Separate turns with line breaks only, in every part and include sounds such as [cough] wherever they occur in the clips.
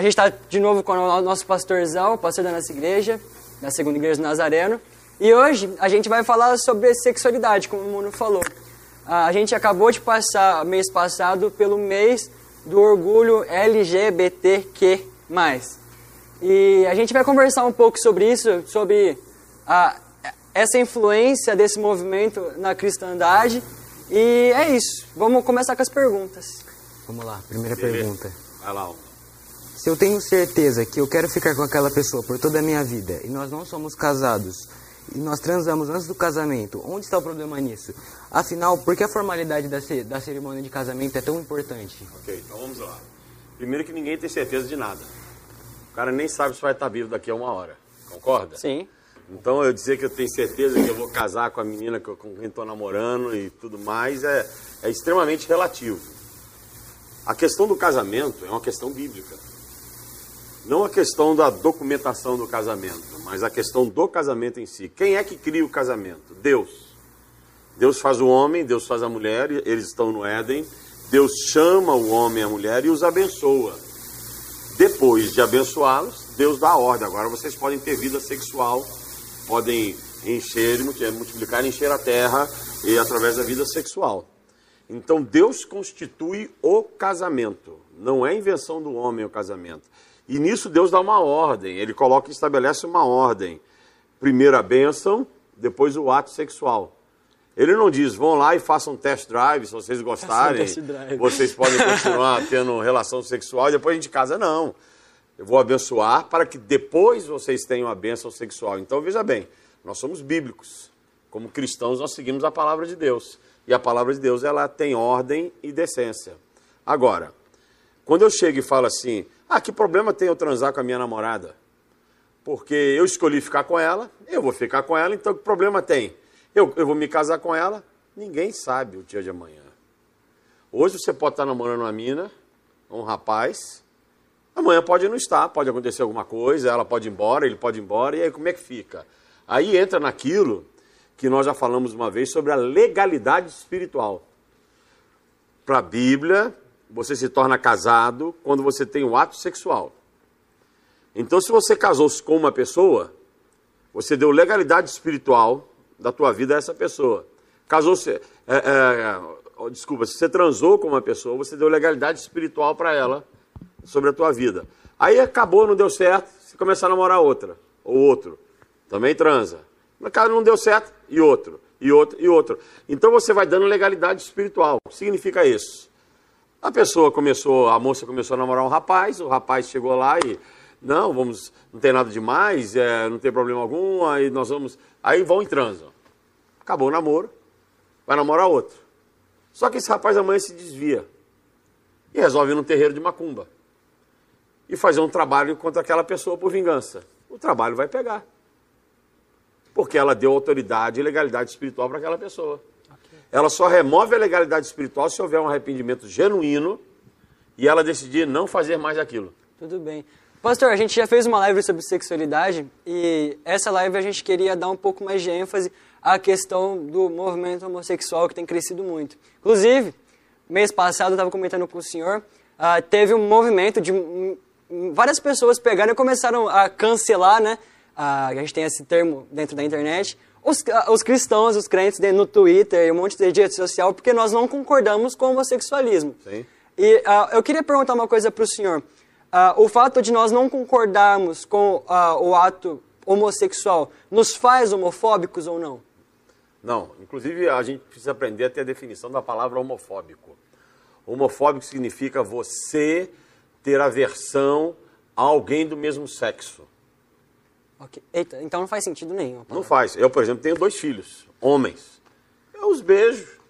a gente está de novo com o nosso pastorzão, o pastor da nossa igreja, da Segunda Igreja do Nazareno. E hoje a gente vai falar sobre sexualidade, como o Muno falou. A gente acabou de passar, mês passado, pelo mês do orgulho LGBTQ+. E a gente vai conversar um pouco sobre isso, sobre a, essa influência desse movimento na cristandade. E é isso. Vamos começar com as perguntas.
Vamos lá, primeira pergunta.
Vai lá.
Se eu tenho certeza que eu quero ficar com aquela pessoa por toda a minha vida e nós não somos casados e nós transamos antes do casamento, onde está o problema nisso? Afinal, por que a formalidade da, ce da cerimônia de casamento é tão importante?
Ok, então vamos lá. Primeiro que ninguém tem certeza de nada. O cara nem sabe se vai estar vivo daqui a uma hora. Concorda?
Sim.
Então eu dizer que eu tenho certeza que eu vou casar com a menina com quem estou namorando e tudo mais é, é extremamente relativo. A questão do casamento é uma questão bíblica. Não a questão da documentação do casamento, mas a questão do casamento em si. Quem é que cria o casamento? Deus. Deus faz o homem, Deus faz a mulher, eles estão no Éden. Deus chama o homem e a mulher e os abençoa. Depois de abençoá-los, Deus dá a ordem. Agora vocês podem ter vida sexual, podem encher, multiplicar, encher a terra e através da vida sexual. Então Deus constitui o casamento. Não é invenção do homem o casamento. E nisso Deus dá uma ordem, ele coloca e estabelece uma ordem. Primeiro a bênção, depois o ato sexual. Ele não diz, vão lá e façam test drive, se vocês gostarem, vocês podem [laughs] continuar tendo relação sexual e depois a gente casa. Não. Eu vou abençoar para que depois vocês tenham a bênção sexual. Então veja bem, nós somos bíblicos. Como cristãos, nós seguimos a palavra de Deus. E a palavra de Deus, ela tem ordem e decência. Agora, quando eu chego e falo assim, ah, que problema tem eu transar com a minha namorada? Porque eu escolhi ficar com ela, eu vou ficar com ela, então que problema tem? Eu, eu vou me casar com ela? Ninguém sabe o dia de amanhã. Hoje você pode estar namorando uma mina, um rapaz, amanhã pode não estar, pode acontecer alguma coisa, ela pode ir embora, ele pode ir embora, e aí como é que fica? Aí entra naquilo que nós já falamos uma vez sobre a legalidade espiritual. Para a Bíblia, você se torna casado quando você tem um ato sexual. Então, se você casou-se com uma pessoa, você deu legalidade espiritual da tua vida a essa pessoa. Casou-se, é, é, desculpa, se você transou com uma pessoa, você deu legalidade espiritual para ela sobre a tua vida. Aí acabou, não deu certo, você começa a namorar outra, ou outro, também transa. Mas cara não deu certo, e outro, e outro, e outro. Então você vai dando legalidade espiritual. O significa isso? A pessoa começou, a moça começou a namorar um rapaz, o rapaz chegou lá e, não, vamos, não tem nada demais, é, não tem problema algum, aí nós vamos, aí vão e transam. Acabou o namoro, vai namorar outro. Só que esse rapaz amanhã se desvia e resolve ir num terreiro de macumba e fazer um trabalho contra aquela pessoa por vingança. O trabalho vai pegar. Porque ela deu autoridade e legalidade espiritual para aquela pessoa. Ela só remove a legalidade espiritual se houver um arrependimento genuíno e ela decidir não fazer mais aquilo.
Tudo bem. Pastor, a gente já fez uma live sobre sexualidade e essa live a gente queria dar um pouco mais de ênfase à questão do movimento homossexual que tem crescido muito. Inclusive, mês passado eu estava comentando com o senhor, uh, teve um movimento de várias pessoas pegaram e começaram a cancelar, né? Uh, a gente tem esse termo dentro da internet, os, os cristãos, os crentes no Twitter e um monte de rede social, porque nós não concordamos com o homossexualismo.
Sim.
E uh, eu queria perguntar uma coisa para o senhor. Uh, o fato de nós não concordarmos com uh, o ato homossexual nos faz homofóbicos ou não?
Não. Inclusive, a gente precisa aprender a ter a definição da palavra homofóbico. Homofóbico significa você ter aversão a alguém do mesmo sexo.
Okay. Eita, então não faz sentido nenhum.
Não faz. Eu, por exemplo, tenho dois filhos, homens. Eu os beijo,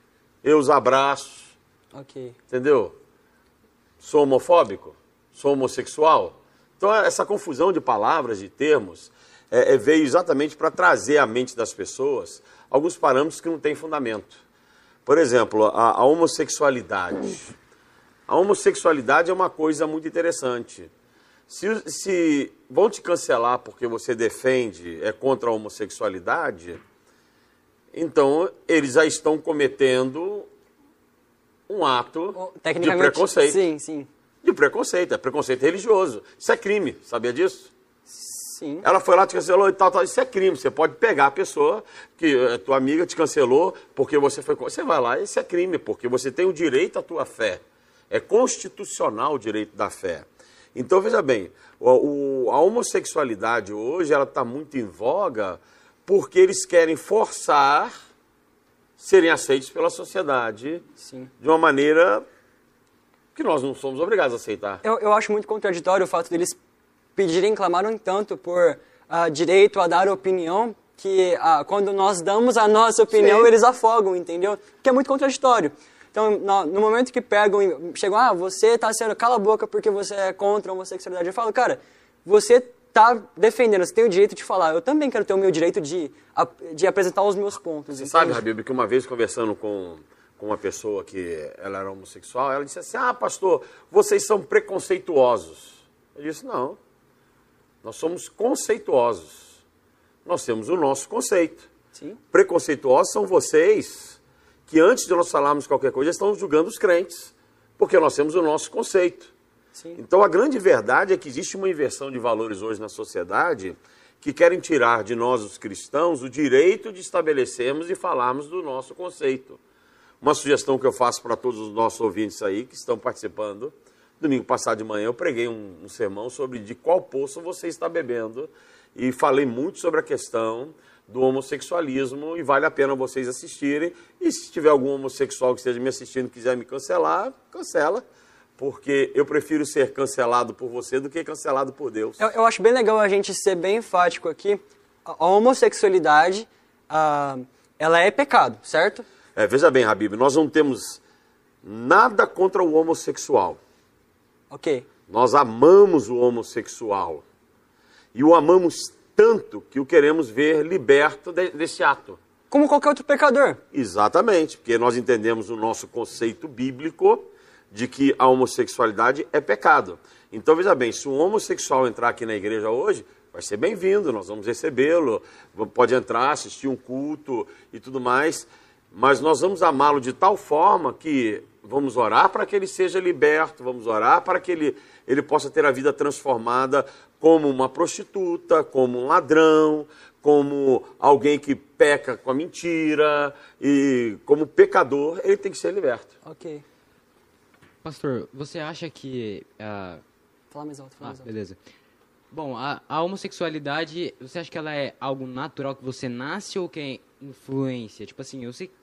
eu os abraço.
Ok.
Entendeu? Sou homofóbico? Sou homossexual? Então, essa confusão de palavras, de termos, é, é, veio exatamente para trazer à mente das pessoas alguns parâmetros que não têm fundamento. Por exemplo, a, a homossexualidade. A homossexualidade é uma coisa muito interessante. Se, se vão te cancelar porque você defende, é contra a homossexualidade, então eles já estão cometendo um ato de preconceito.
Sim, sim.
De preconceito, é preconceito religioso. Isso é crime, sabia disso?
Sim.
Ela foi lá, te cancelou e tal, tal. Isso é crime. Você pode pegar a pessoa que é tua amiga te cancelou porque você foi. Você vai lá, isso é crime, porque você tem o direito à tua fé. É constitucional o direito da fé. Então, veja bem, o, a homossexualidade hoje ela está muito em voga porque eles querem forçar serem aceitos pela sociedade
Sim.
de uma maneira que nós não somos obrigados a aceitar.
Eu, eu acho muito contraditório o fato deles pedirem, clamaram tanto por uh, direito a dar opinião, que uh, quando nós damos a nossa opinião,
Sim.
eles afogam, entendeu? Que é muito contraditório. Então, no, momento que pegam e chegam, ah, você está sendo, cala a boca porque você é contra a homossexualidade. Eu falo, cara, você está defendendo, você tem o direito de falar. Eu também quero ter o meu direito de, de apresentar os meus pontos.
Você
entende?
sabe, Habib, que uma vez conversando com, com uma pessoa que ela era homossexual, ela disse assim, ah, pastor, vocês são preconceituosos. Eu disse, não, nós somos conceituosos. Nós temos o nosso conceito.
Sim.
Preconceituosos são vocês que antes de nós falarmos qualquer coisa estão julgando os crentes, porque nós temos o nosso conceito.
Sim.
Então a grande verdade é que existe uma inversão de valores hoje na sociedade que querem tirar de nós, os cristãos, o direito de estabelecermos e falarmos do nosso conceito. Uma sugestão que eu faço para todos os nossos ouvintes aí que estão participando. Domingo passado de manhã eu preguei um, um sermão sobre de qual poço você está bebendo e falei muito sobre a questão do homossexualismo e vale a pena vocês assistirem. E se tiver algum homossexual que esteja me assistindo e quiser me cancelar, cancela porque eu prefiro ser cancelado por você do que cancelado por Deus.
Eu, eu acho bem legal a gente ser bem enfático aqui. A, a homossexualidade, ah, ela é pecado, certo?
É, veja bem, Habib, nós não temos nada contra o homossexual.
Ok.
Nós amamos o homossexual. E o amamos tanto que o queremos ver liberto de, desse ato.
Como qualquer outro pecador.
Exatamente, porque nós entendemos o nosso conceito bíblico de que a homossexualidade é pecado. Então, veja bem, se um homossexual entrar aqui na igreja hoje, vai ser bem-vindo, nós vamos recebê-lo, pode entrar, assistir um culto e tudo mais, mas nós vamos amá-lo de tal forma que vamos orar para que ele seja liberto, vamos orar para que ele, ele possa ter a vida transformada como uma prostituta, como um ladrão, como alguém que peca com a mentira, e como pecador, ele tem que ser liberto.
Ok.
Pastor, você acha que. ah,
Fala mais alto, fala
Ah,
mais alto.
beleza. Bom, a, a homossexualidade, você acha que ela é algo natural que você nasce ou que é influência? Tipo assim, eu sei que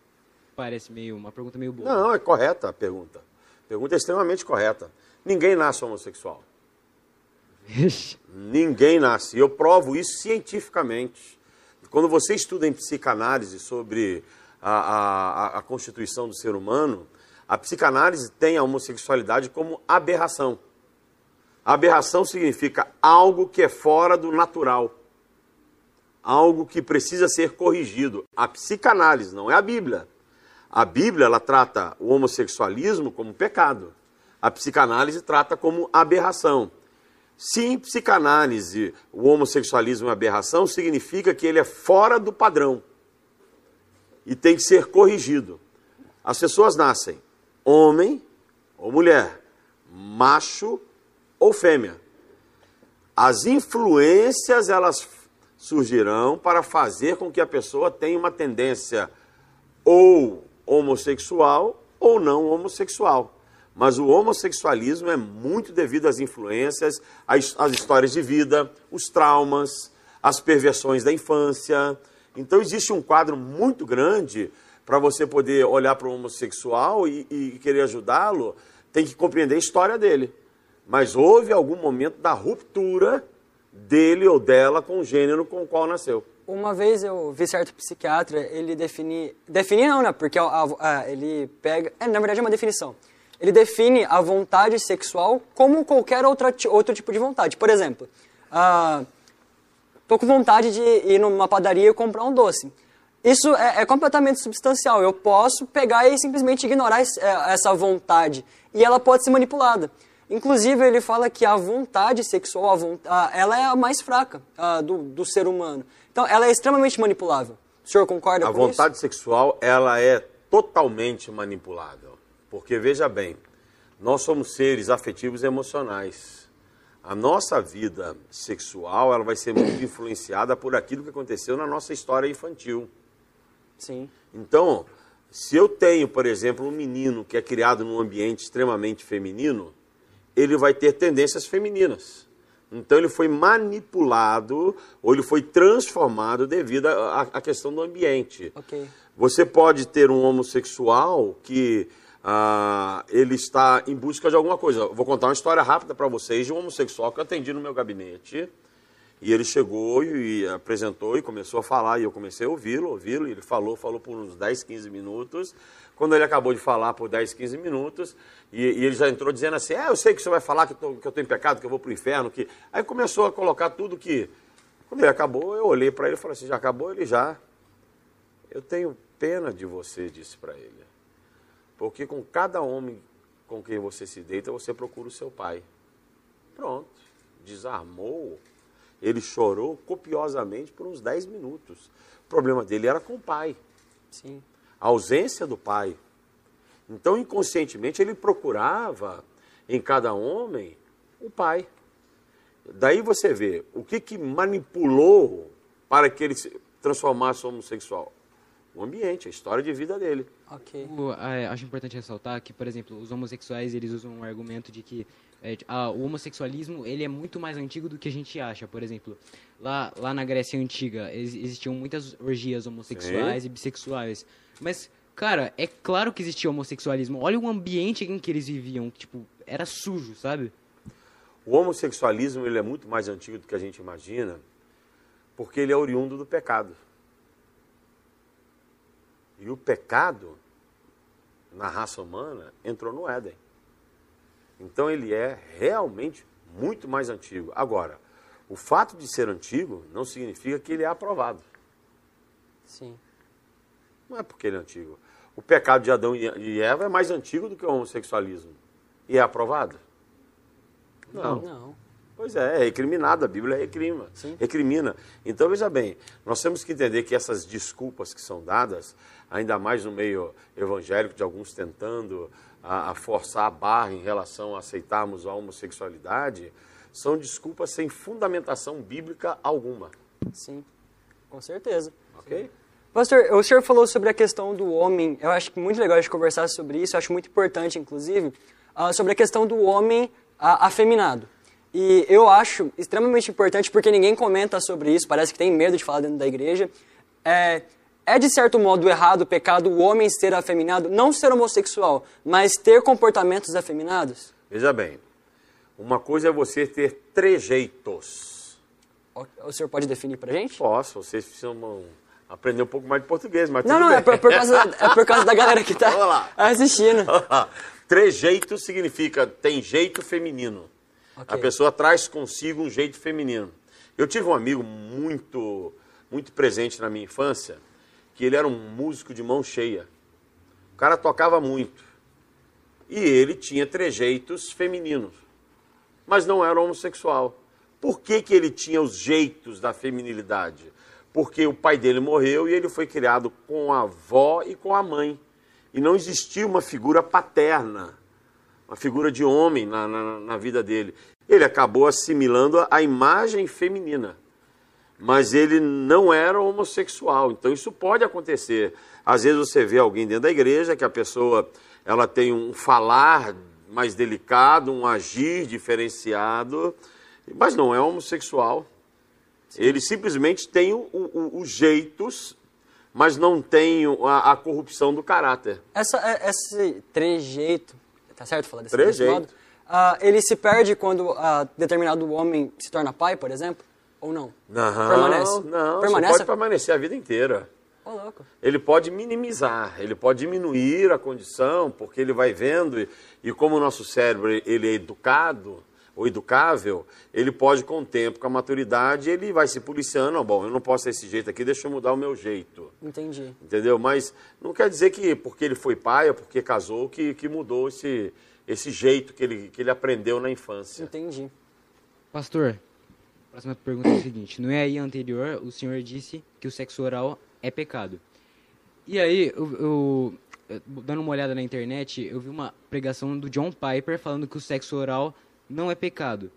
parece meio uma pergunta meio boa.
Não, é correta a pergunta. A pergunta é extremamente correta. Ninguém nasce homossexual. Ninguém nasce. Eu provo isso cientificamente. Quando você estuda em psicanálise sobre a, a, a constituição do ser humano, a psicanálise tem a homossexualidade como aberração. Aberração significa algo que é fora do natural. Algo que precisa ser corrigido. A psicanálise, não é a Bíblia. A Bíblia ela trata o homossexualismo como pecado. A psicanálise trata como aberração. Se em psicanálise o homossexualismo é aberração, significa que ele é fora do padrão e tem que ser corrigido. As pessoas nascem homem ou mulher, macho ou fêmea. As influências elas surgirão para fazer com que a pessoa tenha uma tendência ou homossexual ou não homossexual. Mas o homossexualismo é muito devido às influências, às, histórias de vida, os traumas, as perversões da infância. Então existe um quadro muito grande para você poder olhar para o homossexual e, e querer ajudá-lo, tem que compreender a história dele. Mas houve algum momento da ruptura dele ou dela com o gênero com o qual nasceu.
Uma vez eu vi certo psiquiatra, ele define... Define não, né? Porque a- a- a- ele pega... É, na verdade é uma definição. Ele define a vontade sexual como qualquer outra, outro tipo de vontade. Por exemplo, ah, tô com vontade de ir numa padaria e comprar um doce. Isso é, é completamente substancial. Eu posso pegar e simplesmente ignorar esse- é, essa vontade. E ela pode ser manipulada. Inclusive, ele fala que a vontade sexual, a von- a- ela é a mais fraca ah, do, do ser humano. Então, ela é extremamente manipulável. O senhor concorda
A
com
vontade sexual, ela é totalmente manipulável. Porque, veja bem, Nós somos seres afetivos e emocionais. A nossa vida sexual ela vai ser muito influenciada por aquilo que aconteceu na nossa história infantil.
Sim.
Então, se eu tenho, por exemplo, um menino que é criado num ambiente extremamente feminino, ele vai ter tendências femininas. Então ele foi manipulado ou ele foi transformado devido à, questão do ambiente.
Ok.
Você pode ter um homossexual que ah, ele está em busca de alguma coisa. Vou contar uma história rápida para vocês de um homossexual que eu atendi no meu gabinete. E ele chegou e, apresentou e começou a falar, e eu comecei a ouvi-lo, ouvi-lo, e ele falou, falou por uns 10, 15 minutos. Quando ele acabou de falar por 10, 15 minutos, e, e ele já entrou dizendo assim, é, eu sei que você vai falar que, tô, que eu estou em pecado, que eu vou para o inferno, que... Aí começou a colocar tudo que... Quando ele acabou, eu olhei para ele e falei assim, já acabou? Ele já. Eu tenho pena de você, disse para ele. Porque com cada homem com quem você se deita, você procura o seu pai. Pronto. Desarmou. Ele chorou copiosamente por uns 10 minutos. O problema dele era com o pai.
Sim.
A ausência do pai. Então, inconscientemente, ele procurava em cada homem o pai. Daí você vê o que, que manipulou para que ele se transformasse homossexual o ambiente, a história de vida dele.
Ok.
O, é, acho importante ressaltar que, por exemplo, os homossexuais eles usam um argumento de que é, ah, o homossexualismo ele é muito mais antigo do que a gente acha. Por exemplo, lá, lá na Grécia Antiga ex existiam muitas orgias homossexuais
Sim.
e bissexuais. Mas, cara, é claro que existia homossexualismo. Olha o ambiente em que eles viviam. Tipo, era sujo, sabe?
O homossexualismo ele é muito mais antigo do que a gente imagina, porque ele é oriundo do pecado. E o pecado na raça humana entrou no Éden. Então ele é realmente muito mais antigo. Agora, o fato de ser antigo não significa que ele é aprovado.
Sim.
Não é porque ele é antigo. O pecado de Adão e Eva é mais antigo do que o homossexualismo. E é aprovado? Não.
Não.
Pois é, é recriminado, a Bíblia recrima,
Sim.
recrimina. Então, veja bem, nós temos que entender que essas desculpas que são dadas, ainda mais no meio evangélico, de alguns tentando a, a forçar a barra em relação a aceitarmos a homossexualidade, são desculpas sem fundamentação bíblica alguma,
Sim. Com certeza.
ok?
Pastor, o senhor falou sobre a questão do homem. Eu acho que muito legal a gente conversar sobre isso. Eu acho muito importante, inclusive, ah, sobre a questão do homem ah, afeminado. E eu acho extremamente importante porque ninguém comenta sobre isso. Parece que tem medo de falar dentro da igreja. É, é de certo modo errado o pecado o homem ser afeminado, não ser homossexual, mas ter comportamentos afeminados?
Veja bem, uma coisa é você ter trejeitos.
O, o senhor pode definir pra gente?
Posso, vocês precisam aprender um pouco mais de português, mas
Não,
tudo
não,
bem.
é por, por causa, é por causa da galera que tá [laughs] assistindo.
Trejeito significa tem jeito feminino.
Ok.
A pessoa traz consigo um jeito feminino. Eu tive um amigo muito, muito presente na minha infância, que ele era um músico de mão cheia. O cara tocava muito. E ele tinha trejeitos femininos, mas não era homossexual. Por que, que ele tinha os jeitos da feminilidade? Porque o pai dele morreu e ele foi criado com a avó e com a mãe. E não existia uma figura paterna, uma figura de homem na, na, na vida dele. Ele acabou assimilando a, a imagem feminina mas ele não era homossexual. Então isso pode acontecer. Às vezes você vê alguém dentro da igreja que a pessoa ela tem um falar mais delicado, um agir diferenciado, mas não é homossexual. Ele simplesmente tem os jeitos, mas não tem a, a corrupção do caráter.
Essa, é- esse trejeito, tá certo falar desse, desse modo? Ah, ele se perde quando ah, determinado homem se torna pai, por exemplo? Ou não?
Não,
Permanece?
não,
Permanece?
Pode permanecer a vida inteira.
Louco.
ele pode minimizar, ele pode diminuir a condição, porque ele vai vendo, e, e como o nosso cérebro ele é educado, ou educável, ele pode, com o tempo, com a maturidade, ele vai se policiando, ó, bom, eu não posso ser desse jeito aqui, deixa eu mudar o meu jeito,
Entendi.
entendeu? Mas não quer dizer que porque ele foi pai ou porque casou, que, que mudou esse, esse jeito que ele, que ele aprendeu na infância.
Entendi.
Pastor, a próxima pergunta é a seguinte. No EAI anterior, o senhor disse que o sexo oral é pecado. E aí, eu, eu- dando uma olhada na internet, eu vi uma pregação do John Piper falando que o sexo oral não é pecado.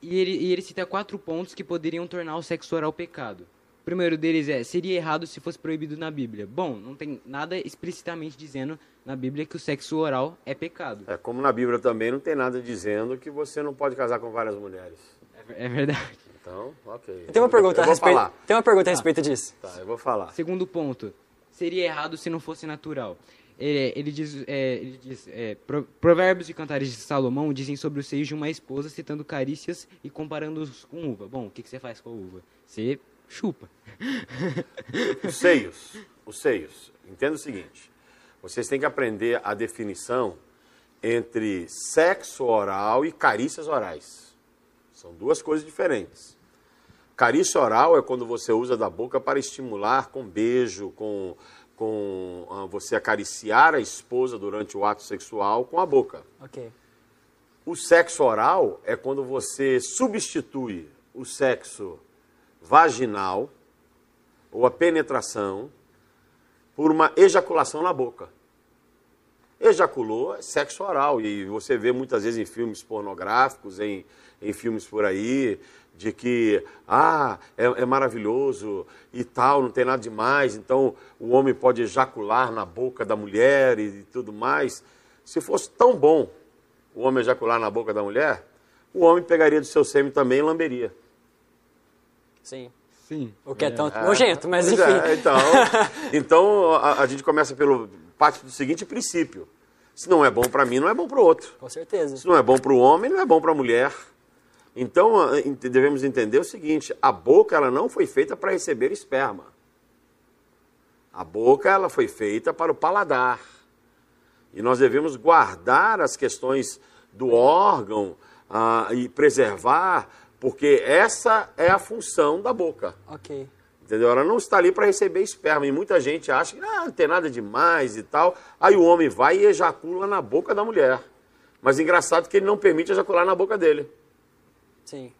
E ele, e ele cita quatro pontos que poderiam tornar o sexo oral pecado. O primeiro deles é, seria errado se fosse proibido na Bíblia. Bom, não tem nada explicitamente dizendo na Bíblia que o sexo oral é pecado.
É, como na Bíblia também não tem nada dizendo que você não pode casar com várias mulheres.
É, é verdade.
Então, ok.
Tem uma pergunta
eu
a respeito.
falar.
Tem uma pergunta a respeito disso.
Tá, eu vou falar.
Segundo ponto, seria errado se não fosse natural. É, ele diz, é, ele diz é, Pro- Provérbios e Cantares de Salomão dizem sobre os seios de uma esposa, citando carícias e comparando-os com uva. Bom, o que, que você faz com a uva? Você chupa. [laughs]
Os seios, os seios. Entenda o seguinte: vocês têm que aprender a definição entre sexo oral e carícias orais. São duas coisas diferentes. Carícia oral é quando você usa da boca para estimular com beijo, com, com ah, você acariciar a esposa durante o ato sexual com a boca.
Ok.
O sexo oral é quando você substitui o sexo vaginal ou a penetração por uma ejaculação na boca. Ejaculou é sexo oral e você vê muitas vezes em filmes pornográficos, em, em filmes por aí, de que, ah, é, é maravilhoso e tal, não tem nada demais, então o homem pode ejacular na boca da mulher e tudo mais. Se fosse tão bom o homem ejacular na boca da mulher, o homem pegaria do seu sêmen também e lamberia.
Sim.
Sim.
O que é tão nojento, mas enfim.
é, então, [laughs] então a, a gente começa pelo parte do seguinte princípio: se não é bom para mim, não é bom para o outro.
Com certeza.
Se não é bom para o homem, não é bom para a mulher. Então devemos entender o seguinte: a boca ela não foi feita para receber esperma. A boca ela foi feita para o paladar. E nós devemos guardar as questões do órgão ah, e preservar, porque essa é a função da boca.
Ok.
Entendeu? Ela não está ali para receber esperma. E muita gente acha que ah, não tem nada demais e tal. Aí o homem vai e ejacula na boca da mulher. Mas engraçado que ele não permite ejacular na boca dele.
Sim.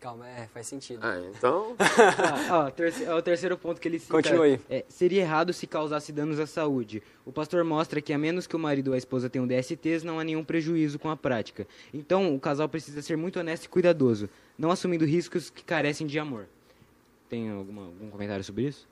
Calma, é, faz sentido.
Ah, então, [laughs]
Ah, ó, terce- é o terceiro ponto que ele cita.
Continue.
É, seria errado se causasse danos à saúde. O pastor mostra que, a menos que o marido ou a esposa tenham DSTs, não há nenhum prejuízo com a prática. Então, o casal precisa ser muito honesto e cuidadoso, não assumindo riscos que carecem de amor. Tem alguma- algum comentário sobre isso?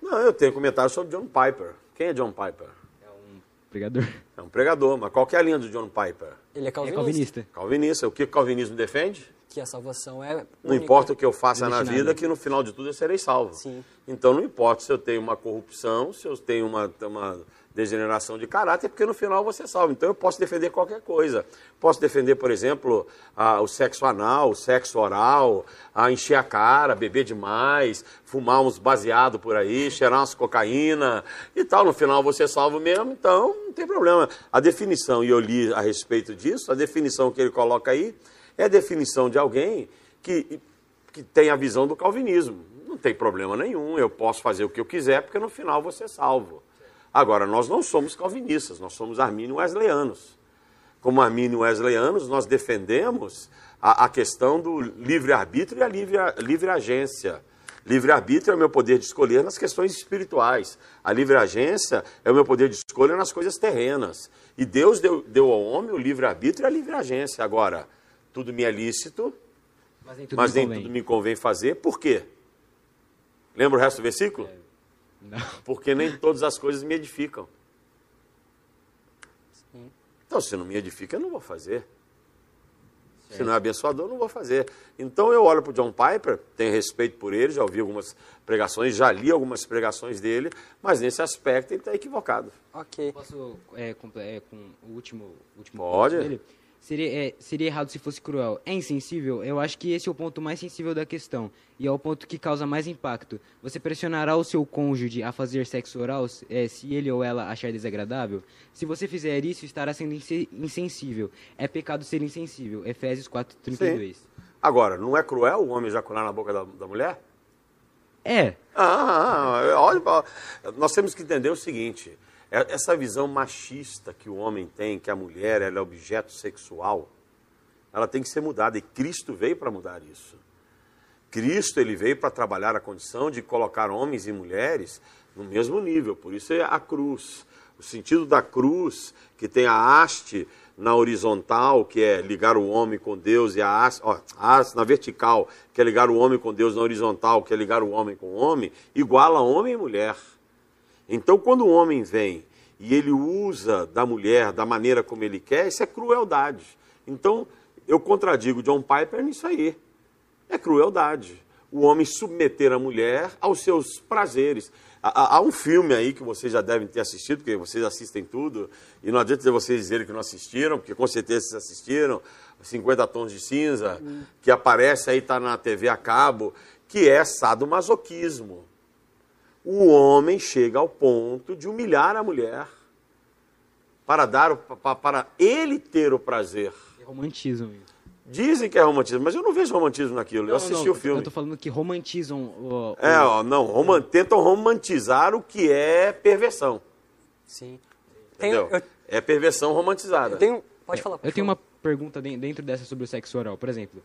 não, eu tenho comentário sobre John Piper. Quem é John Piper?
É um pregador.
É um pregador, mas qual que é a linha do John Piper?
Ele é
É
calvinista.
calvinista.
Calvinista. O que o calvinismo defende?
Que a salvação é.
Não
única.
importa o que eu faça na vida, que no final de tudo eu serei salvo.
Sim.
Então não importa se eu tenho uma corrupção, se eu tenho uma, uma degeneração de caráter, porque no final você é salvo. Então eu posso defender qualquer coisa. Posso defender, por exemplo, a- o sexo anal, o sexo oral, a encher a cara, beber demais, fumar uns baseado por aí, cheirar umas cocaína e tal. No final você é salvo mesmo, então não tem problema. A definição, e eu li a respeito disso, a definição que ele coloca aí é definição de alguém que, que tem a visão do calvinismo. Não tem problema nenhum, eu posso fazer o que eu quiser, porque no final você é salvo. Agora, nós não somos calvinistas, nós somos armínio wesleyanos. Como armínio wesleyanos, nós defendemos a, a questão do livre-arbítrio e a livre, livre agência. Livre-arbítrio é o meu poder de escolher nas questões espirituais. A livre-agência é o meu poder de escolha nas coisas terrenas. E Deus deu, deu ao homem o livre-arbítrio e a livre-agência. Agora, tudo me é lícito,
Mas nem tudo
mas
me
nem
convém.
tudo me convém fazer. Por quê? Lembra o resto do versículo?
Não.
Porque nem todas as coisas me edificam.
Sim.
Então, se não me edifica, eu não vou fazer. Se não é abençoador, eu não vou fazer. Então eu olho para o John Piper, tenho respeito por ele, já ouvi algumas pregações, já li algumas pregações dele, mas nesse aspecto ele está equivocado.
Ok.
Posso, é, comple- é, com o último, último
Pode.
ponto dele? Seria, é, seria errado se fosse cruel. É insensível? Eu acho que esse é o ponto mais sensível da questão. E é o ponto que causa mais impacto. Você pressionará o seu cônjuge a fazer sexo oral é, se ele ou ela achar desagradável? Se você fizer isso, estará sendo inse- insensível. É pecado ser insensível. Efésios 4,32.
Agora, não é cruel o homem ejacular na boca da, da mulher?
É.
Ah, ah, olha, ó, nós temos que entender o seguinte: essa visão machista que o homem tem, que a mulher é objeto sexual, ela tem que ser mudada. E Cristo veio para mudar isso. Cristo ele veio para trabalhar a condição de colocar homens e mulheres no mesmo nível. Por isso é a cruz. O sentido da cruz, que tem a haste na horizontal, que é ligar o homem com Deus, e a haste, ó, a haste na vertical, que é ligar o homem com Deus, na horizontal, que é ligar o homem com o homem, iguala homem e mulher. Então, quando o homem vem e ele usa da mulher da maneira como ele quer, isso é crueldade. Então, eu contradigo John Piper nisso aí. É crueldade. O homem submeter a mulher aos seus prazeres. Há, há, um filme aí que vocês já devem ter assistido, porque vocês assistem tudo, e não adianta vocês dizerem que não assistiram, porque com certeza vocês assistiram, 50 Tons de Cinza, hum. que aparece aí, está na TV a cabo, que é sadomasoquismo. O homem chega ao ponto de humilhar a mulher para dar para, para ele ter o prazer.
É romantismo isso.
Dizem que é romantismo, mas eu não vejo romantismo naquilo. Não, eu assisti
não,
o filme.
Eu tô falando que romantizam o. o...
É, ó, não, rom... tentam romantizar o que é perversão.
Sim.
Entendeu? eu... É perversão romantizada.
Eu tenho... Pode falar. Pode
eu tenho uma pergunta dentro dessa sobre o sexo oral. Por exemplo,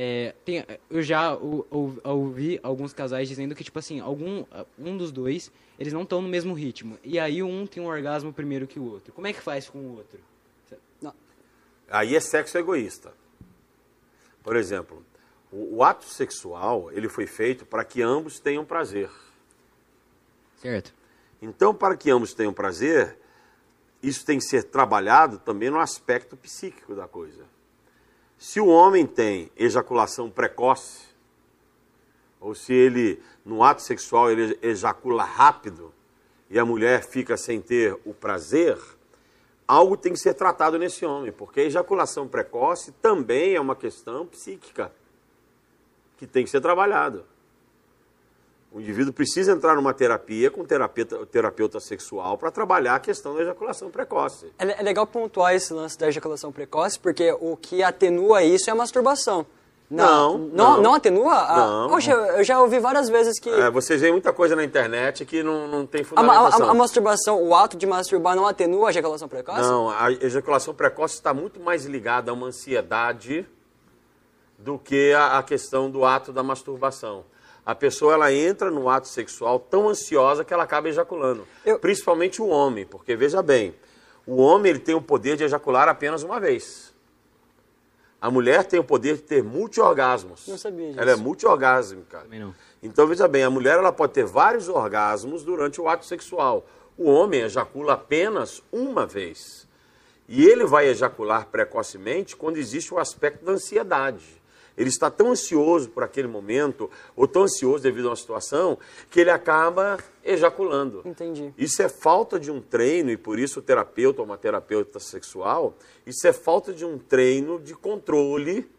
é, tem, eu já ou, ou, ouvi alguns casais dizendo que, tipo assim, algum, um dos dois, eles não estão no mesmo ritmo. E aí um tem um orgasmo primeiro que o outro. Como é que faz com o outro?
Não. Aí é sexo egoísta. Por exemplo, o, o ato sexual ele foi feito para que ambos tenham prazer.
Certo.
Então, para que ambos tenham prazer, isso tem que ser trabalhado também no aspecto psíquico da coisa. Se o homem tem ejaculação precoce, ou se ele, no ato sexual, ele ejacula rápido e a mulher fica sem ter o prazer, algo tem que ser tratado nesse homem, porque a ejaculação precoce também é uma questão psíquica que tem que ser trabalhada. O indivíduo precisa entrar numa terapia com terapeuta, terapeuta sexual para trabalhar a questão da ejaculação precoce.
É, é legal pontuar esse lance da ejaculação precoce, porque o que atenua isso é a masturbação.
Não,
não, não, não atenua? Ah,
não.
Poxa, eu já ouvi várias vezes que...
É, vocês veem muita coisa na internet que não, não tem fundamentação.
A, a, a, masturbação, o ato de masturbar não atenua a ejaculação precoce?
Não, a ejaculação precoce está muito mais ligada a uma ansiedade do que a, a questão do ato da masturbação. A pessoa ela entra no ato sexual tão ansiosa que ela acaba ejaculando. Eu... Principalmente o homem, porque veja bem, o homem ele tem o poder de ejacular apenas uma vez. A mulher tem o poder de ter multiorgasmos.
Não sabia disso.
Ela é multiorgásmica.
não.
Então, veja bem, a mulher ela pode ter vários orgasmos durante o ato sexual. O homem ejacula apenas uma vez. E ele vai ejacular precocemente quando existe o aspecto da ansiedade. Ele está tão ansioso por aquele momento, ou tão ansioso devido a uma situação, que ele acaba ejaculando.
Entendi.
Isso é falta de um treino, e por isso o terapeuta ou uma terapeuta sexual, isso é falta de um treino de controle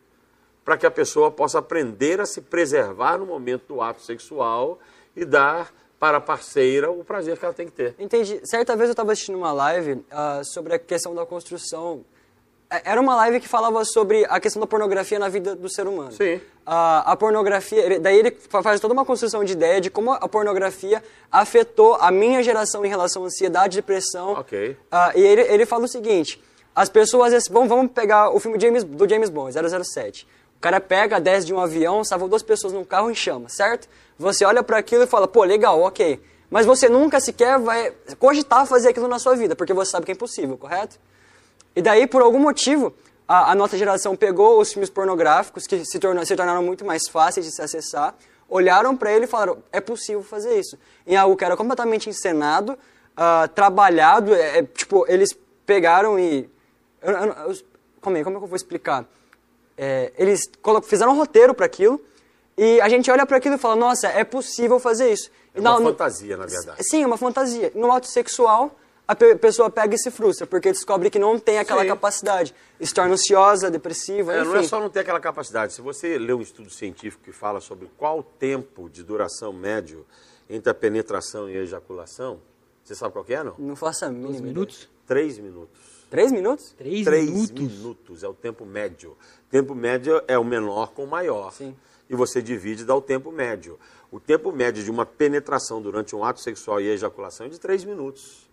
para que a pessoa possa aprender a se preservar no momento do ato sexual e dar para a parceira o prazer que ela tem que ter.
Entendi. Certa vez eu estava assistindo uma live uh, sobre a questão da construção era uma live que falava sobre a questão da pornografia na vida do ser humano.
Sim.
a pornografia, daí ele faz toda uma construção de ideia de como a pornografia afetou a minha geração em relação à ansiedade, depressão.
Ok.
Uh, e ele, ele fala o seguinte, as pessoas, vamos, vamos pegar o filme James, do James Bond, 007. O cara pega, desce de um avião, salva duas pessoas num carro em chama, certo? Você olha para aquilo e fala, pô, legal, ok. Mas você nunca sequer vai cogitar fazer aquilo na sua vida, porque você sabe que é impossível, correto? E daí, por algum motivo, a, a nossa geração pegou os filmes pornográficos, que se, tornou, se tornaram muito mais fáceis de se acessar, olharam para ele e falaram, é possível fazer isso. Em algo que era completamente encenado, uh, trabalhado, é, é, tipo, eles pegaram e... Eu, eu, eu, como, é, como é que eu vou explicar? É, eles fizeram um roteiro para aquilo, e a gente olha para aquilo e fala, nossa, é possível fazer isso.
É uma não, fantasia, na verdade.
Sim, é uma fantasia. No ato sexual, a pessoa pega e se frustra, porque descobre que não tem aquela Sim. capacidade. Se torna ansiosa, depressiva,
é,
enfim.
Não é só não ter aquela capacidade. Se você lê um estudo científico que fala sobre qual o tempo de duração médio entre a penetração e a ejaculação, você sabe qual é, não?
Não faço a mínima
minutos?
Três minutos.
Três minutos?
Três,
Três
minutos?
minutos é o tempo médio. O tempo médio é o menor com o maior.
Sim.
E você divide e dá o tempo médio. O tempo médio de uma penetração durante um ato sexual e ejaculação é de três minutos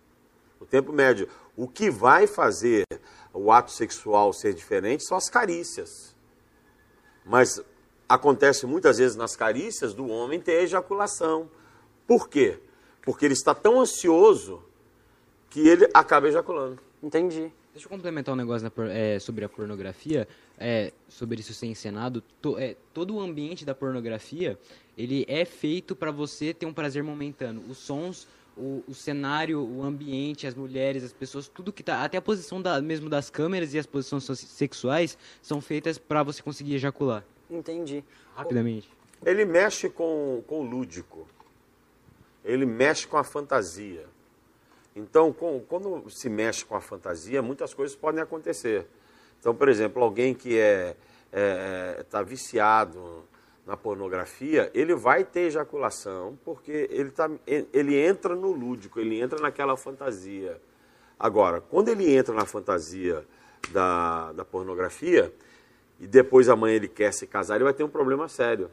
o tempo médio. O que vai fazer o ato sexual ser diferente são as carícias. Mas acontece muitas vezes nas carícias do homem ter ejaculação. Por quê? Porque ele está tão ansioso que ele acaba ejaculando.
Entendi.
Deixa eu complementar um negócio na é, sobre a pornografia, é, sobre isso ser encenado. To- é, todo o ambiente da pornografia, ele é feito para você ter um prazer momentâneo. Os sons, o, o cenário, o ambiente, as mulheres, as pessoas, tudo que tá, até a posição da- mesmo das câmeras e as posições sexuais são feitas para você conseguir ejacular
Entendi.
rapidamente.
Ele mexe com, com o lúdico. Ele mexe com a fantasia. Então, com- quando se mexe com a fantasia, muitas coisas podem acontecer. Então, por exemplo, alguém que é está viciado na pornografia, ele vai ter ejaculação porque ele, tá, ele entra no lúdico, ele entra naquela fantasia. Agora, quando ele entra na fantasia da, da pornografia e depois amanhã ele quer se casar, ele vai ter um problema sério.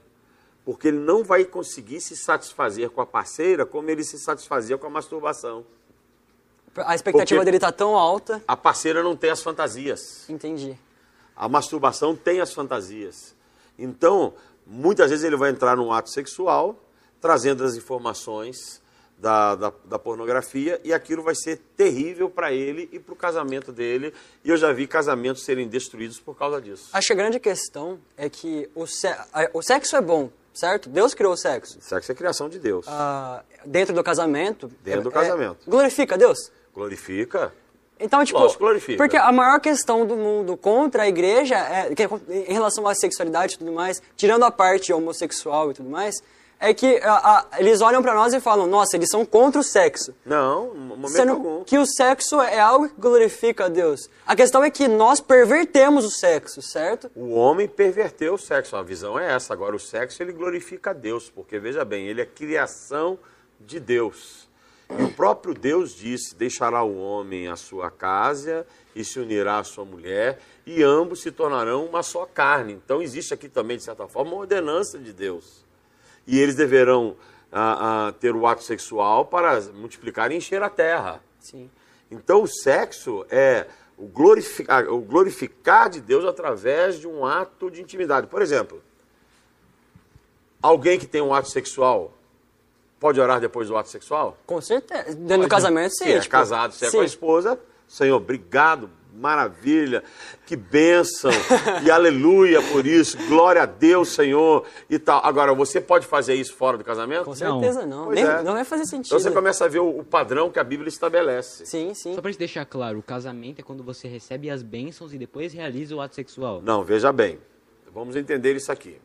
Porque ele não vai conseguir se satisfazer com a parceira como ele se satisfazia com a masturbação.
A expectativa
Porque-
dele tá tão alta.
A parceira não tem as fantasias.
Entendi.
A masturbação tem as fantasias. Então, muitas vezes ele vai entrar num ato sexual, trazendo as informações da, da, da pornografia, e aquilo vai ser terrível para ele e para o casamento dele. E eu já vi casamentos serem destruídos por causa disso.
Acho que a grande questão é que o, se- o sexo é bom, certo? Deus criou o sexo.
Sexo é criação de Deus.
Ah, dentro do casamento.
Dentro do
é-
casamento.
glorifica Deus.
Glorifica.
Então, tipo,
Lógico, glorifica.
porque a maior questão do mundo contra a igreja, é, que é em relação à sexualidade e tudo mais, tirando a parte homossexual e tudo mais, é que a- a- eles olham pra nós e falam, nossa, eles são contra o sexo.
Não, momento
Sendo
algum.
que o sexo é algo que glorifica a Deus. A questão é que nós pervertemos o sexo, certo?
O homem perverteu o sexo, a visão é essa. Agora, o sexo ele glorifica a Deus, porque veja bem, ele é criação de Deus. E o próprio Deus disse: Deixará o homem a sua casa e se unirá à sua mulher, e ambos se tornarão uma só carne. Então, existe aqui também, de certa forma, uma ordenança de Deus. E eles deverão ah, ah, ter o ato sexual para multiplicar e encher a terra.
Sim.
Então o sexo é o glorificar, o glorificar de Deus através de um ato de intimidade. Por exemplo, alguém que tem um ato sexual pode orar depois do ato sexual?
Com certeza. Dentro do casamento, sim.
Se é
tipo,
casado, se é
sim.
com a esposa, Senhor, obrigado, maravilha, que bênção, e aleluia por isso, glória a Deus, Senhor, e tal. Agora, você pode fazer isso fora do casamento?
Com certeza não.
Pois
Nem-
é.
Não vai fazer sentido.
Então você começa a ver o, o padrão que a Bíblia estabelece.
Sim, sim.
Só pra gente deixar claro, o casamento é quando você recebe as bênçãos e depois realiza o ato sexual.
Não, veja bem. Vamos entender isso aqui.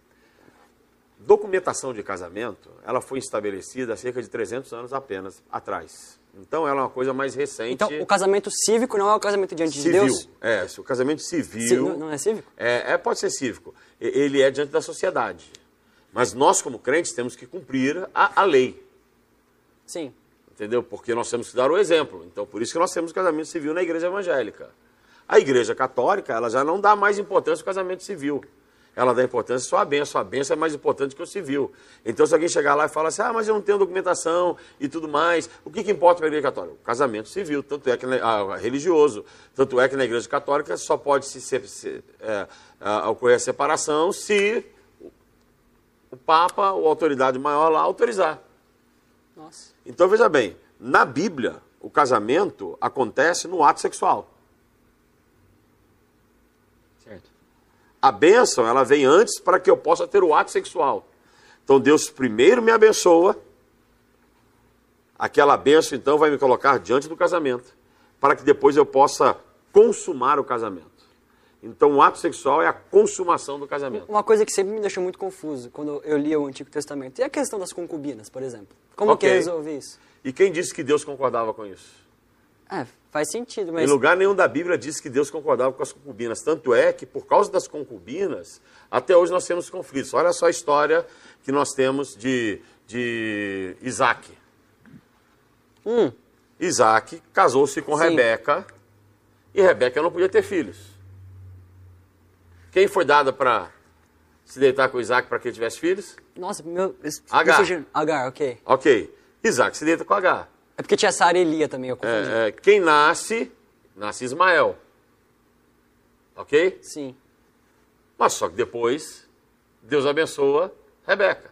Documentação de casamento, ela foi estabelecida há cerca de 300 anos apenas atrás. Então, ela é uma coisa mais recente.
Então, o casamento cívico não é o casamento diante de
civil.
Deus?
É, se o casamento civil.
Ci- não- é cívico?
É, é, pode ser cívico. Ele é diante da sociedade. Mas nós, como crentes, temos que cumprir a, a lei.
Sim.
Entendeu? Porque nós temos que dar o exemplo. Então, por isso que nós temos casamento civil na igreja evangélica. A igreja católica, ela já não dá mais importância ao casamento civil. Ela dá importância só à benção. A benção é mais importante que o civil. Então, se alguém chegar lá e falar assim, ah, mas eu não tenho documentação e tudo mais, o que, que importa para a igreja católica? O casamento civil, tanto é que, na- ah, religioso. Tanto é que na igreja católica só pode se, se- se- é, ah, ocorrer a separação se o Papa ou a autoridade maior lá autorizar.
Nossa.
Então veja bem, na Bíblia, o casamento acontece no ato sexual.
Certo.
A bênção, ela vem antes para que eu possa ter o ato sexual. Então Deus primeiro me abençoa, aquela bênção então vai me colocar diante do casamento, para que depois eu possa consumar o casamento. Então o ato sexual é a consumação do casamento.
Uma coisa que sempre me deixou muito confuso quando eu lia o Antigo Testamento. E a questão das concubinas, por exemplo? Como
Ok.
que resolve isso?
E quem disse que Deus concordava com isso?
É, faz sentido,
Em
mas...
lugar nenhum da Bíblia diz que Deus concordava com as concubinas. Tanto é que, por causa das concubinas, até hoje nós temos conflitos. Olha só a história que nós temos de, de Isaac.
Hum,
Isaac casou-se com
Sim.
Rebeca e Rebeca não podia ter filhos. Quem foi dada para se deitar com Isaac para que ele tivesse filhos?
nossa, meu...
Agar.
Agar, ok.
Ok. Isaac se deita com H.
É porque tinha Sara e Lia também, eu confundi.
É, é, quem nasce, nasce Ismael. Ok?
Sim.
Mas só que depois, Deus abençoa Rebeca.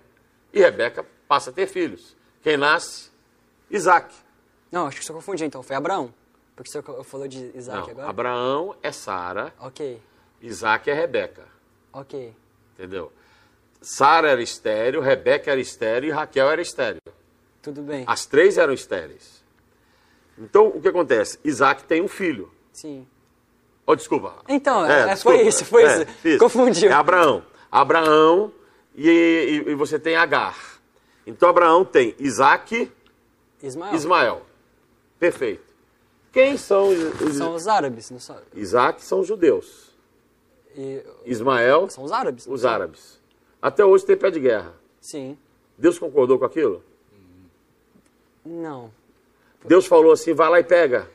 E Rebeca passa a ter filhos. Quem nasce? Isaac.
Não, acho que você confundiu então. Foi Abraão. Porque você falou de Isaac
Não,
agora?
Abraão é Sara,
Ok,
Isaac é Rebeca.
ok.
Entendeu? Sara era estéreo, Rebeca era estéreo e Raquel era estéreo.
Tudo bem.
As três eram estéreis. Então, o que acontece? Isaac tem um filho.
Sim.
Oh, desculpa.
Então, é, foi isso, foi isso.
isso.
Confundiu.
É Abraão. Abraão e, e- e você tem Agar. Então, Abraão tem Isaac
Ismael.
Ismael. Perfeito. Quem são os,
São os árabes, não são?
Isaac são os judeus.
E,
Ismael,
são os árabes?
os árabes. Até hoje tem pé de guerra.
Sim.
Deus concordou com aquilo?
Não.
Deus falou assim, vai lá e pega.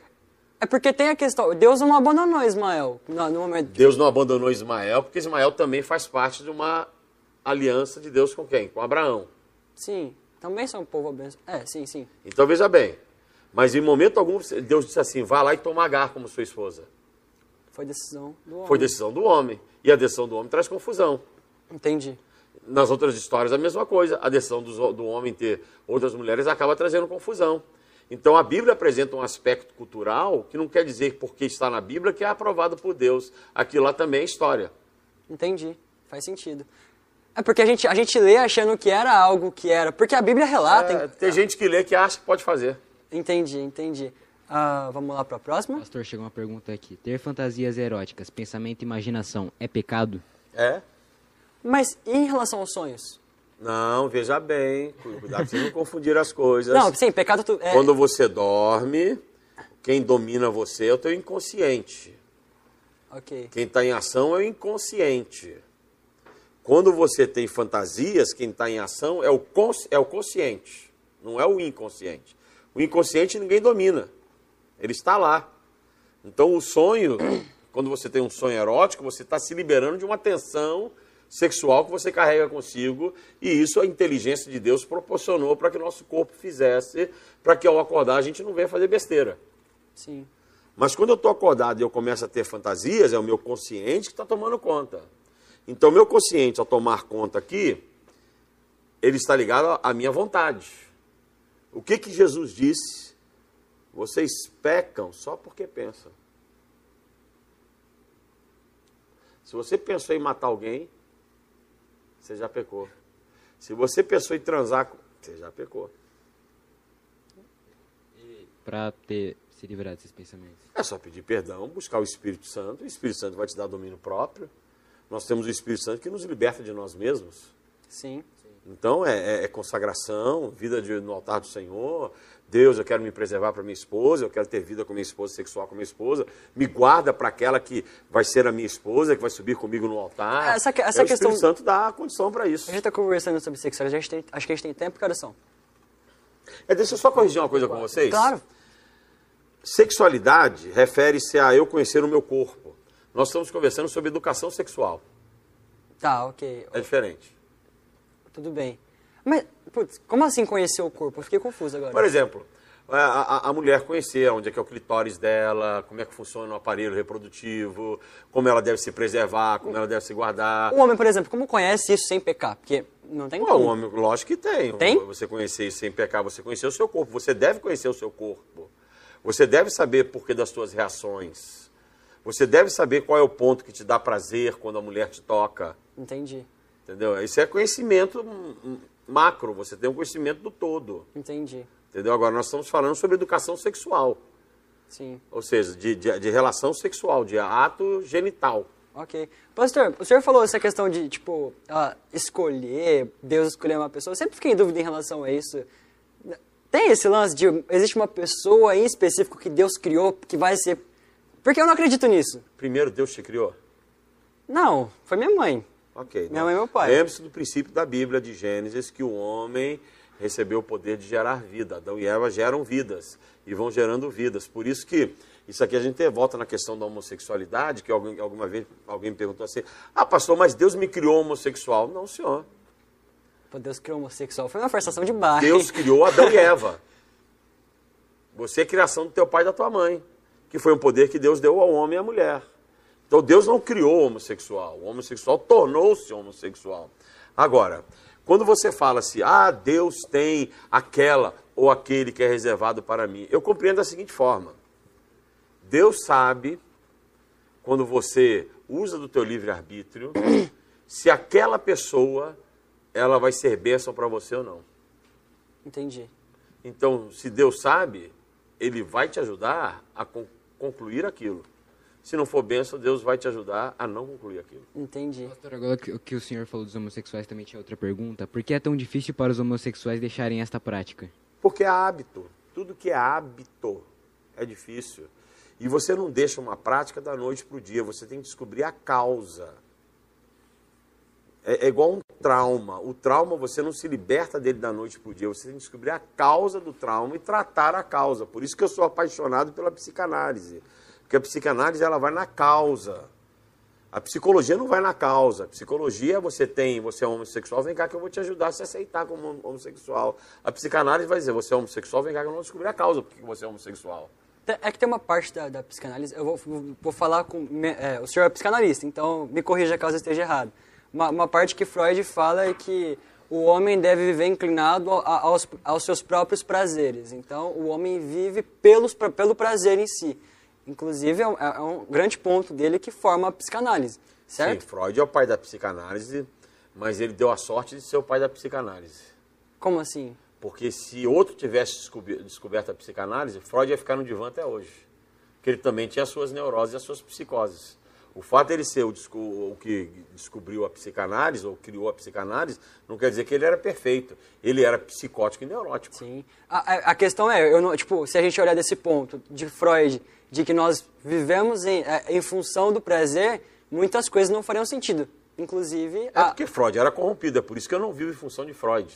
É porque tem a questão, Deus não abandonou Ismael no, momento.
Deus não abandonou Ismael, porque Ismael também faz parte de uma aliança de Deus com quem? Com Abraão.
Sim, também são um povo abençoado. É, sim, sim.
Então veja bem. Mas em momento algum Deus disse assim: vá lá e toma Agar como sua esposa.
Foi decisão do homem.
Foi decisão do homem. E a decisão do homem traz confusão.
Entendi.
Nas outras histórias a mesma coisa. A decisão do, do homem ter outras mulheres acaba trazendo confusão. Então a Bíblia apresenta um aspecto cultural que não quer dizer porque está na Bíblia que é aprovado por Deus. Aquilo lá também é história.
Entendi. Faz sentido. É porque a gente, a gente lê achando que era algo que era. Porque a Bíblia relata.
É, tem gente que lê que acha que pode fazer.
Entendi, entendi. Ah, vamos lá para a próxima?
Pastor, chegou uma pergunta aqui. Ter fantasias eróticas, pensamento e imaginação é pecado?
É?
Mas em relação aos sonhos?
Não, veja bem. Cuidado você não confundir as coisas.
Não, sim, pecado. Tu, é,
Quando você dorme, quem domina você é o teu inconsciente.
Ok.
Quem está em ação é o inconsciente. Quando você tem fantasias, quem está em ação é o, cons- é o consciente, não é o inconsciente. O inconsciente ninguém domina, ele está lá. Então o sonho, quando você tem um sonho erótico, você está se liberando de uma tensão sexual que você carrega consigo, e isso a inteligência de Deus proporcionou para que nosso corpo fizesse, para que ao acordar a gente não venha fazer besteira.
Sim.
Mas quando eu estou acordado e eu começo a ter fantasias, é o meu consciente que está tomando conta. Então, meu consciente, ao tomar conta aqui, ele está ligado à minha vontade. O que, que Jesus disse? Vocês pecam só porque pensam. Se você pensou em matar alguém, você já pecou. Se você pensou em transar, você já pecou.
Pra ter se livrar desses pensamentos.
É só pedir perdão, buscar o Espírito Santo. O Espírito Santo vai te dar domínio próprio. Nós temos o Espírito Santo que nos liberta de nós mesmos.
Sim.
Então é, é- é consagração, vida de- no altar do Senhor. Deus, eu quero me preservar para minha esposa, eu quero ter vida com minha esposa, sexual com minha esposa. Me guarda para aquela que vai ser a minha esposa, que vai subir comigo no altar.
Essa que- essa
É, o
questão-
Espírito Santo dá a condição para isso.
A gente está conversando sobre sexualidade, tem- acho que a gente tem tempo, são?
É, deixa eu só corrigir uma coisa com vocês.
Claro.
Sexualidade refere-se a eu conhecer o meu corpo. Nós estamos conversando sobre educação sexual.
Tá, ok.
É diferente.
Tudo bem. Mas, putz, como assim conhecer o corpo? Eu fiquei confuso agora.
Por exemplo, a, a- a mulher conhecer onde é que é o clitóris dela, como é que funciona o aparelho reprodutivo, como ela deve se preservar, como ela deve se guardar.
O homem, por exemplo, como conhece isso sem pecar? Porque não tem
Ué,
como.
o homem, lógico que tem.
Tem?
Você conhecer isso sem pecar, você conhecer o seu corpo. Você deve conhecer o seu corpo. Você deve saber por que das suas reações. Você deve saber qual é o ponto que te dá prazer quando a mulher te toca.
Entendi,
Entendeu? Isso é conhecimento hum, hum, macro, você tem um conhecimento do todo.
entendi.
Entendeu? Agora nós estamos falando sobre educação sexual.
Sim,
Ou seja, de, de, de relação sexual, de ato genital.
ok. Pastor, o senhor falou essa questão de, tipo, ah, escolher, Deus escolher uma pessoa. Eu sempre fiquei em dúvida em relação a isso. Tem esse lance de, existe uma pessoa em específico que Deus criou que vai ser... Porque eu não acredito nisso.
Primeiro Deus te criou?
Não, foi minha mãe.
Ok.
Minha mãe e meu pai.
Lembre-se do princípio da Bíblia de Gênesis que o homem recebeu o poder de gerar vida. Adão e Eva geram vidas e vão gerando vidas. Por isso que isso aqui a gente volta na questão da homossexualidade, que alguém, alguma vez alguém me perguntou assim: "Ah, pastor, mas Deus me criou homossexual?" Não, senhor.
Pô, Deus criou homossexual. Foi uma forçação de barra.
Deus [laughs] criou Adão e Eva. Você é criação do teu pai e da tua mãe, que foi um poder que Deus deu ao homem e à mulher. Então Deus não criou o homossexual, o homossexual tornou-se homossexual. Agora, quando você fala assim, ah, Deus tem aquela, ou aquele que é reservado para mim? Eu compreendo da seguinte forma: Deus sabe quando você usa do teu livre arbítrio [coughs] se aquela pessoa ela vai ser bênção para você ou não.
Entendi.
Então, se Deus sabe, Ele vai te ajudar a con concluir aquilo. Se não for bênção, Deus vai te ajudar a não concluir aquilo.
Entendi.
Pastor, agora que, que o senhor falou dos homossexuais, também tinha outra pergunta. Por que é tão difícil para os homossexuais deixarem esta prática?
Porque é hábito. Tudo que é hábito é difícil. E você não deixa uma prática da noite para o dia, você tem que descobrir a causa. É, é, igual um trauma. O trauma, você não se liberta dele da noite para o dia, você tem que descobrir a causa do trauma e tratar a causa. Por isso que eu sou apaixonado pela psicanálise. Porque a psicanálise ela vai na causa. A psicologia não vai na causa. A psicologia você tem, você é homossexual, vem cá que eu vou te ajudar a se aceitar como homossexual. A psicanálise vai dizer, você é homossexual, vem cá que eu vou descobrir a causa porque você é homossexual.
É que tem uma parte da, da psicanálise, eu vou, vou falar com. É, o senhor é psicanalista, então me corrija caso esteja errado. Uma, uma parte que Freud fala é que o homem deve viver inclinado aos, aos seus próprios prazeres. Então, o homem vive pelos, pelo prazer em si. Inclusive, é um, é um grande ponto dele que forma a psicanálise, certo?
Sim, Freud é o pai da psicanálise, mas ele deu a sorte de ser o pai da psicanálise.
Como assim?
Porque se outro tivesse descoberto a psicanálise, Freud ia ficar no divã até hoje. Porque ele também tinha as suas neuroses e as suas psicoses. O fato de ele ser o, o, que descobriu a psicanálise, ou criou a psicanálise, não quer dizer que ele era perfeito. Ele era psicótico e neurótico.
Sim. A, a questão é, eu não, tipo, se a gente olhar desse ponto de Freud, de que nós vivemos em, é, em função do prazer, muitas coisas não fariam sentido. Inclusive...
É porque Freud era corrompido, é por isso que eu não vivo em função de Freud.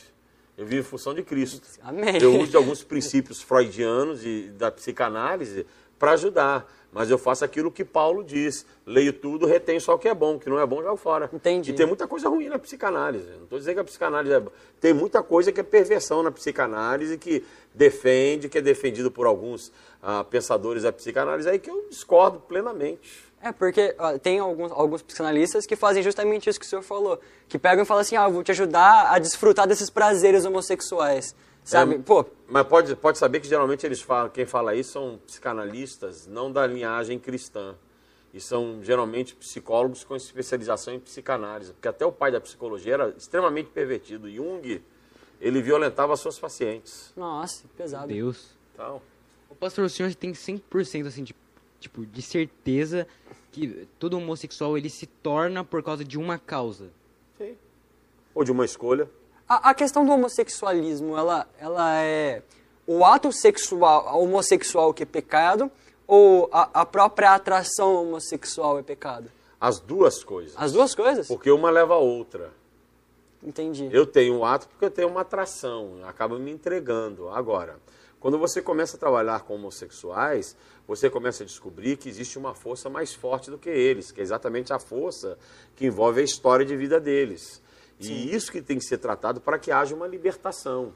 Eu vivo em função de Cristo.
Amém.
Eu uso alguns princípios freudianos e da psicanálise para ajudar. Mas eu faço aquilo que Paulo diz. Leio tudo, retenho só o que é bom, o que não é bom, jogo fora.
Entendi.
E tem muita coisa ruim na psicanálise. Não estou dizendo que a psicanálise é. Tem muita coisa que é perversão na psicanálise, que defende, que é defendido por alguns ah, pensadores da psicanálise aí, que eu discordo plenamente.
É, porque ó, tem alguns, alguns psicanalistas que fazem justamente isso que o senhor falou. Que pegam e falam assim, ah, eu vou te ajudar a desfrutar desses prazeres homossexuais. Sabe?
É,
Pô.
Mas pode, pode saber que geralmente eles falam, quem fala isso são psicanalistas, não da linhagem cristã. E são geralmente psicólogos com especialização em psicanálise. Porque até o pai da psicologia era extremamente pervertido. Jung, ele violentava suas pacientes.
Nossa, pesado.
Deus.
Então,
O pastor, o senhor tem 100% assim, de, tipo, de certeza que todo homossexual ele se torna por causa de uma causa.
sim. Ou de uma escolha.
A, a questão do homossexualismo, ela, ela é o ato sexual homossexual que é pecado ou a, a própria atração homossexual é pecado?
As duas coisas.
As duas coisas?
Porque uma leva a outra.
Entendi.
Eu tenho um ato porque eu tenho uma atração, acaba me entregando. Agora, quando você começa a trabalhar com homossexuais, você começa a descobrir que existe uma força mais forte do que eles, que é exatamente a força que envolve a história de vida deles. E isso que tem que ser tratado para que haja uma libertação.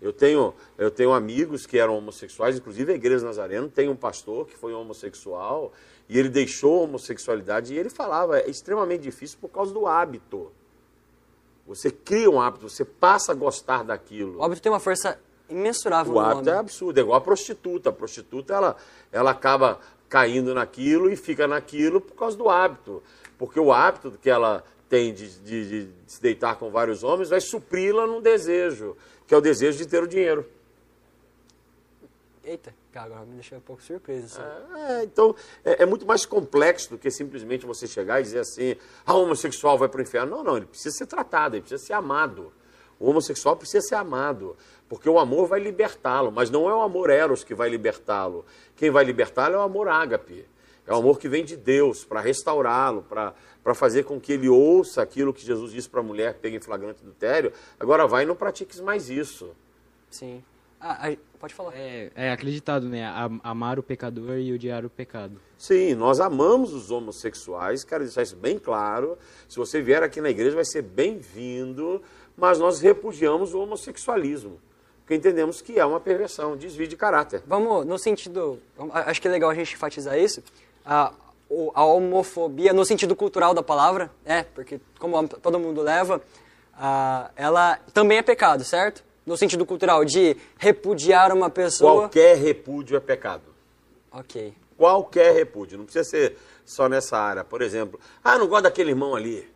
Eu tenho, eu tenho amigos que eram homossexuais, inclusive a Igreja Nazareno tem um pastor que foi homossexual e ele deixou a homossexualidade e ele falava, é extremamente difícil por causa do hábito. Você cria um hábito, você passa a gostar daquilo.
O hábito tem uma força imensurável
O hábito é absurdo, é igual a prostituta. A prostituta, ela, ela acaba caindo naquilo e fica naquilo por causa do hábito. Porque o hábito que ela tem de, de- de se deitar com vários homens vai supri-la num desejo, que é o desejo de ter o dinheiro.
Eita, agora me deixou um pouco surpreso. assim.
É, então, é, é muito mais complexo do que simplesmente você chegar e dizer assim, ah, o homossexual vai para o inferno. Não, não, ele precisa ser tratado, ele precisa ser amado. O homossexual precisa ser amado, porque o amor vai libertá-lo, mas não é o amor eros que vai libertá-lo. Quem vai libertá-lo é o amor ágape. É o amor que vem de Deus para restaurá-lo, para fazer com que ele ouça aquilo que Jesus disse para a mulher que pega em flagrante adultério. Agora vai e não pratiques mais isso.
Sim. Ah, pode falar.
É, é acreditado, né? Am- Amar o pecador e odiar o pecado.
Sim, nós amamos os homossexuais, quero deixar isso bem claro. Se você vier aqui na igreja, vai ser bem-vindo, mas nós repudiamos o homossexualismo, porque entendemos que é uma perversão, um desvio de caráter.
Vamos, no sentido. Acho que é legal a gente enfatizar isso. A, a homofobia, no sentido cultural da palavra, é, porque como todo mundo leva, ah, ela também é pecado, certo? no sentido cultural, de repudiar uma pessoa.
Qualquer repúdio é pecado.
Ok.
Qualquer repúdio. Não precisa ser só nessa área. Por exemplo, ah, não gosto daquele irmão ali.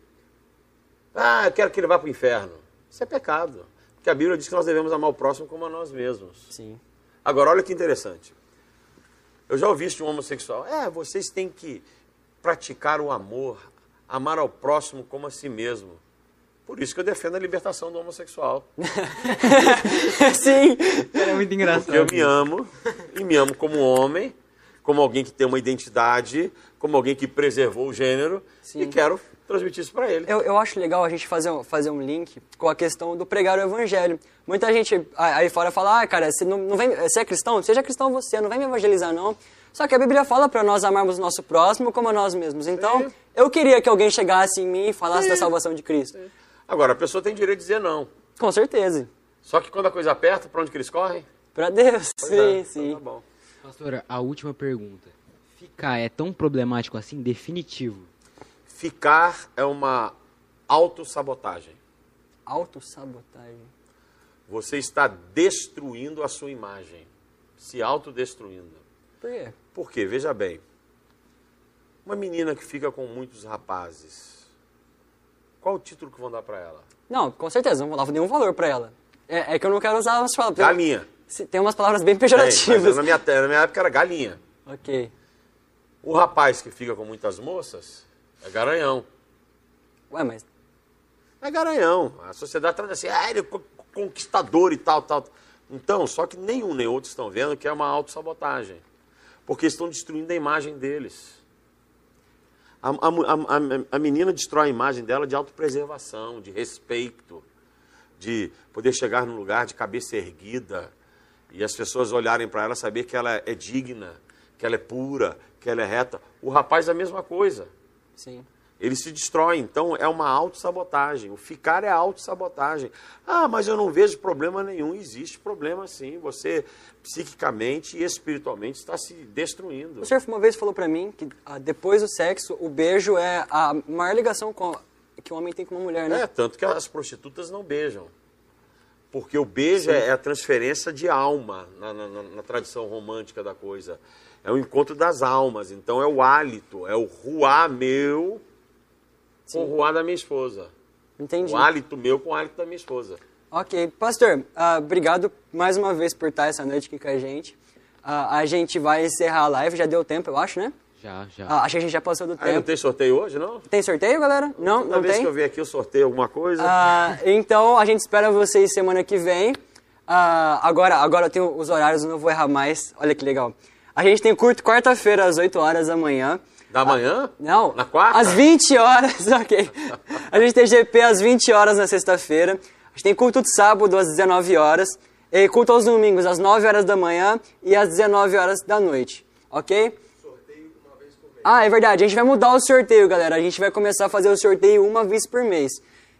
Ah, eu quero que ele vá para o inferno. Isso é pecado. Porque a Bíblia diz que nós devemos amar o próximo como a nós mesmos.
Sim.
Agora, olha que interessante. Eu já ouvi isso de um homossexual. É, vocês têm que praticar o amor, amar ao próximo como a si mesmo. Por isso que eu defendo a libertação do homossexual. [laughs]
Sim.
Era muito engraçado.
Porque eu me amo, e me amo como homem, como alguém que tem uma identidade, como alguém que preservou o gênero,
Sim.
e quero transmitir isso para ele.
Eu, eu acho legal a gente fazer, um- fazer um link com a questão do pregar o evangelho. Muita gente aí fora fala, ah, cara, você, não, não vem, você é cristão? Seja cristão você, não vem me evangelizar não. Só que a Bíblia fala para nós amarmos o nosso próximo como a nós mesmos. Então,
Sim.
eu queria que alguém chegasse em mim e falasse da salvação de Cristo.
Agora, a pessoa tem direito de dizer não.
Com certeza.
Só que quando a coisa aperta, para onde que eles correm?
Pra Deus.
Pois
sim,
é,
sim.
Então tá bom.
Pastora, a última pergunta. Ficar é tão problemático assim, definitivo?
Ficar é uma autossabotagem.
Autossabotagem.
Você está destruindo a sua imagem. Se autodestruindo.
Por quê?
Por quê? Veja bem. Uma menina que fica com muitos rapazes, qual o título que vão dar para ela?
Não, com certeza, não vou dar nenhum valor pra ela. É, é que eu não quero usar umas palavras.
Galinha.
Tem umas palavras bem
Tem,
pejorativas.
na, minha, na minha época era galinha.
Ok.
O rapaz que fica com muitas moças é garanhão.
Ué, mas
É garanhão. A sociedade trata assim, ah, ele é co- conquistador e tal, tal. Então, só que nenhum nem outro estão vendo que é uma autossabotagem. Porque estão destruindo a imagem deles. A, a- a- a menina destrói a imagem dela de autopreservação, de respeito, de poder chegar num lugar de cabeça erguida e as pessoas olharem para ela saber que ela é digna, que ela é pura, que ela é reta. O rapaz é a mesma coisa.
Sim.
Ele se destrói, então é uma autossabotagem. O ficar é autossabotagem. Ah, mas eu não vejo problema nenhum. Existe problema sim. Você psiquicamente e espiritualmente está se destruindo.
O senhor uma vez falou pra mim que ah, depois do sexo, o beijo é a maior ligação que o homem tem com uma mulher, né?
É, tanto que as prostitutas não beijam. Porque o beijo é a transferência de alma na, na- na- na tradição romântica da coisa. É o encontro das almas. Então é o hálito, é o ruá meu com o ruá da minha esposa.
Entendi.
O hálito meu com o hálito da minha esposa.
Ok. Pastor, ah, obrigado mais uma vez por estar essa noite aqui com a gente. Ah, a gente vai encerrar a live, já deu tempo, eu acho, né?
Já, já.
Ah, acho que a gente já passou do
Aí não
tempo.
tem sorteio hoje, não?
Tem sorteio, galera? Não,
Toda
não
vez
tem?
que eu venho aqui eu sorteio alguma coisa.
Ah, então a gente espera vocês semana que vem. Ah, agora, agora eu tenho os horários, eu não vou errar mais. Olha que legal. A gente tem curto quarta-feira às 8 horas da manhã.
da manhã?
Não.
Na quarta?
Às 20 horas, [laughs] ok. A gente tem GP às 20 horas na sexta-feira. A gente tem culto de sábado às 19 horas. E culto aos domingos às 9 horas da manhã e às 19 horas da noite. Ok? Ah, é verdade. A gente vai mudar o sorteio, galera. A gente vai começar a fazer o sorteio uma vez por mês.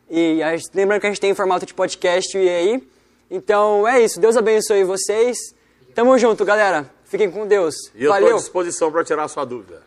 E a gente- lembrando que a gente tem em formato de podcast e aí. Então é isso. Deus abençoe vocês. Tamo junto, galera. Fiquem com Deus.
E eu estou à disposição para tirar a sua dúvida.